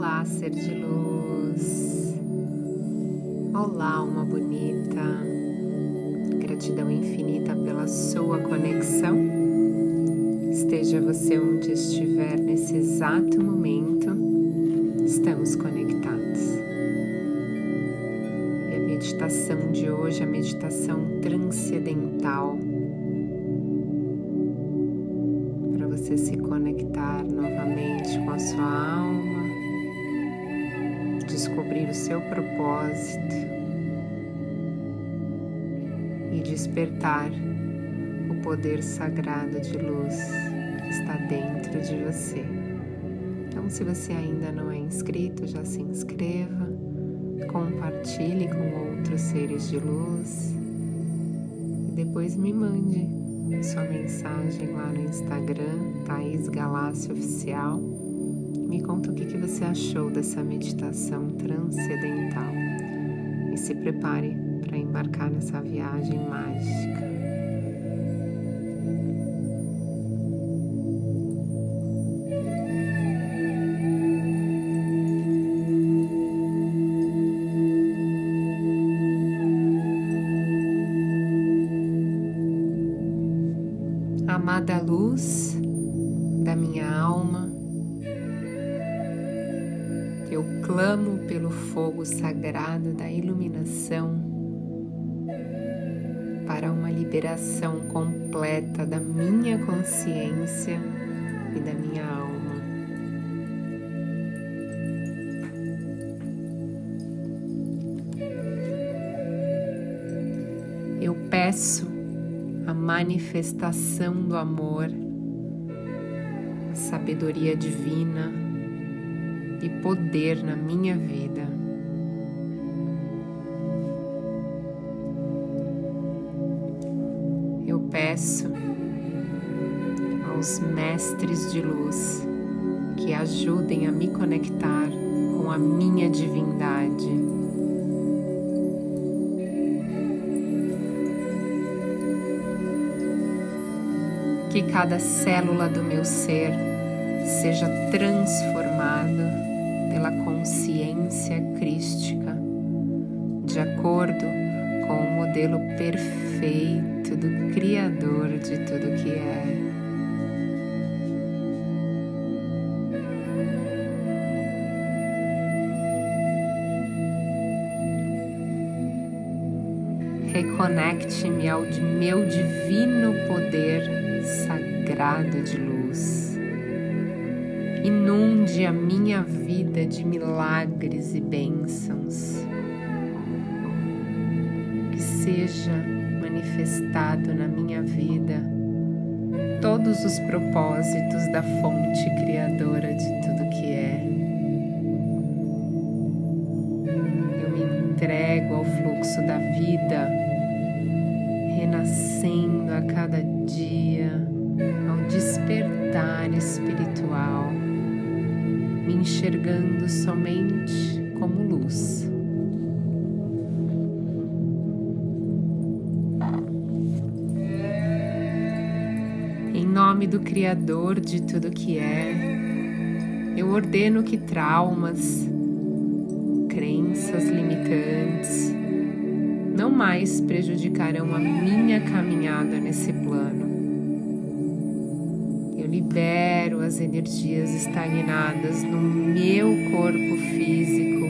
Olá, ser de luz. Olá, alma bonita. Gratidão infinita pela sua conexão. Esteja você onde estiver nesse exato momento, estamos conectados. E a meditação de hoje, a meditação transcendental, para você se conectar novamente com a sua alma descobrir o seu propósito e despertar o poder sagrado de luz que está dentro de você. Então, se você ainda não é inscrito, já se inscreva, compartilhe com outros seres de luz e depois me mande sua mensagem lá no Instagram, Thaís Galácio Oficial me conta o que, você achou dessa meditação transcendental e se prepare para embarcar nessa viagem mágica. Amada luz fogo sagrado da iluminação para uma liberação completa da minha consciência e da minha alma. Eu peço a manifestação do amor, a sabedoria divina e poder na minha vida. Peço aos mestres de luz que ajudem a me conectar com a minha divindade. Que cada célula do meu ser seja transformada pela consciência crística, de acordo com o modelo perfeito do Criador de tudo que é. Reconecte-me ao meu divino poder sagrado de luz. Inunde a minha vida de milagres e bênçãos. Seja manifestado na minha vida todos os propósitos da fonte criadora de tudo que é. Eu me entrego ao fluxo da vida, renascendo a cada dia ao despertar espiritual me enxergando somente como luz. Nome do Criador de tudo que é, eu ordeno que traumas, crenças limitantes não mais prejudicarão a minha caminhada nesse plano libero as energias estagnadas no meu corpo físico,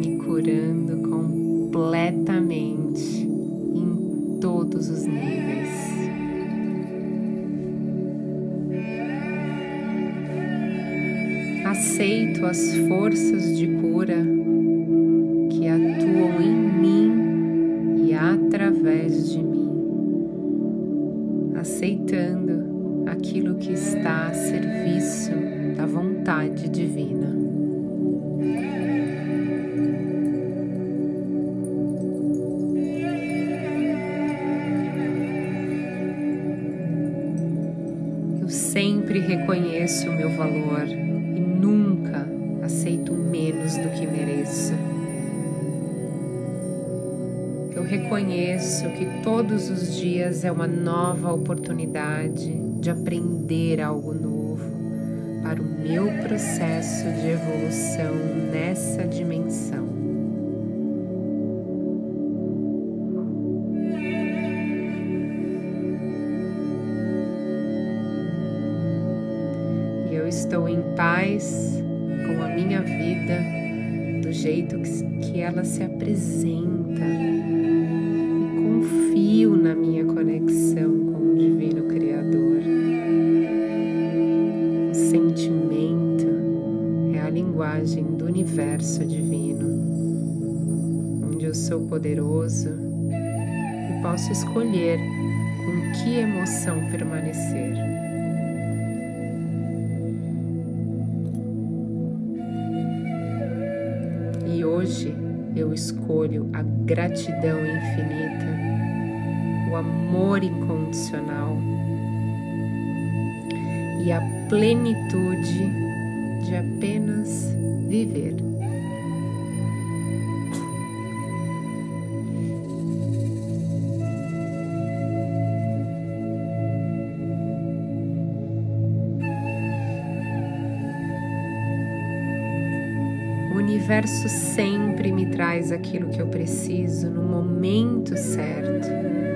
me curando completamente em todos os níveis. Aceito as forças de cura que atuam em mim e através de mim, aceitando aquilo que está a serviço da vontade divina. Eu sempre reconheço o meu valor reconheço que todos os dias é uma nova oportunidade de aprender algo novo, para o meu processo de evolução nessa dimensão. E eu estou em paz com a minha vida do jeito que ela se apresenta confio na minha conexão com o Divino Criador. O sentimento é a linguagem do universo divino, onde eu sou poderoso e posso escolher com que emoção permanecer. hoje eu escolho a gratidão infinita, o amor incondicional e a plenitude de apenas viver. universo sempre me traz aquilo que eu preciso no momento certo.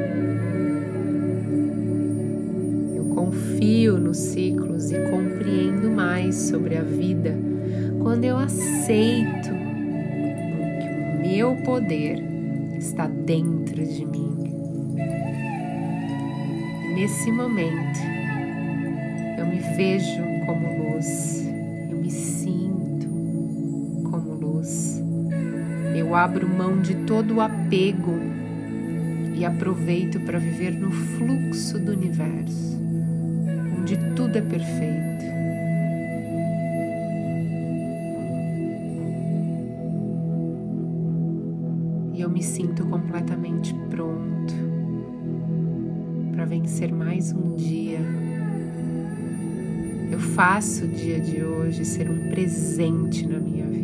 Confio nos ciclos e compreendo mais sobre a vida quando eu aceito que o meu poder está dentro de mim. E nesse momento, eu me vejo como luz. Eu abro mão de todo o apego e aproveito para viver no fluxo do universo, onde tudo é perfeito. E eu me sinto completamente pronto para vencer mais um dia. Eu faço o dia de hoje ser um presente na minha vida.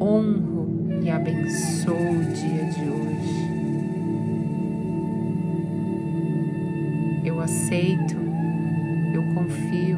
honro e abençoo o dia de hoje. aceito, eu confio.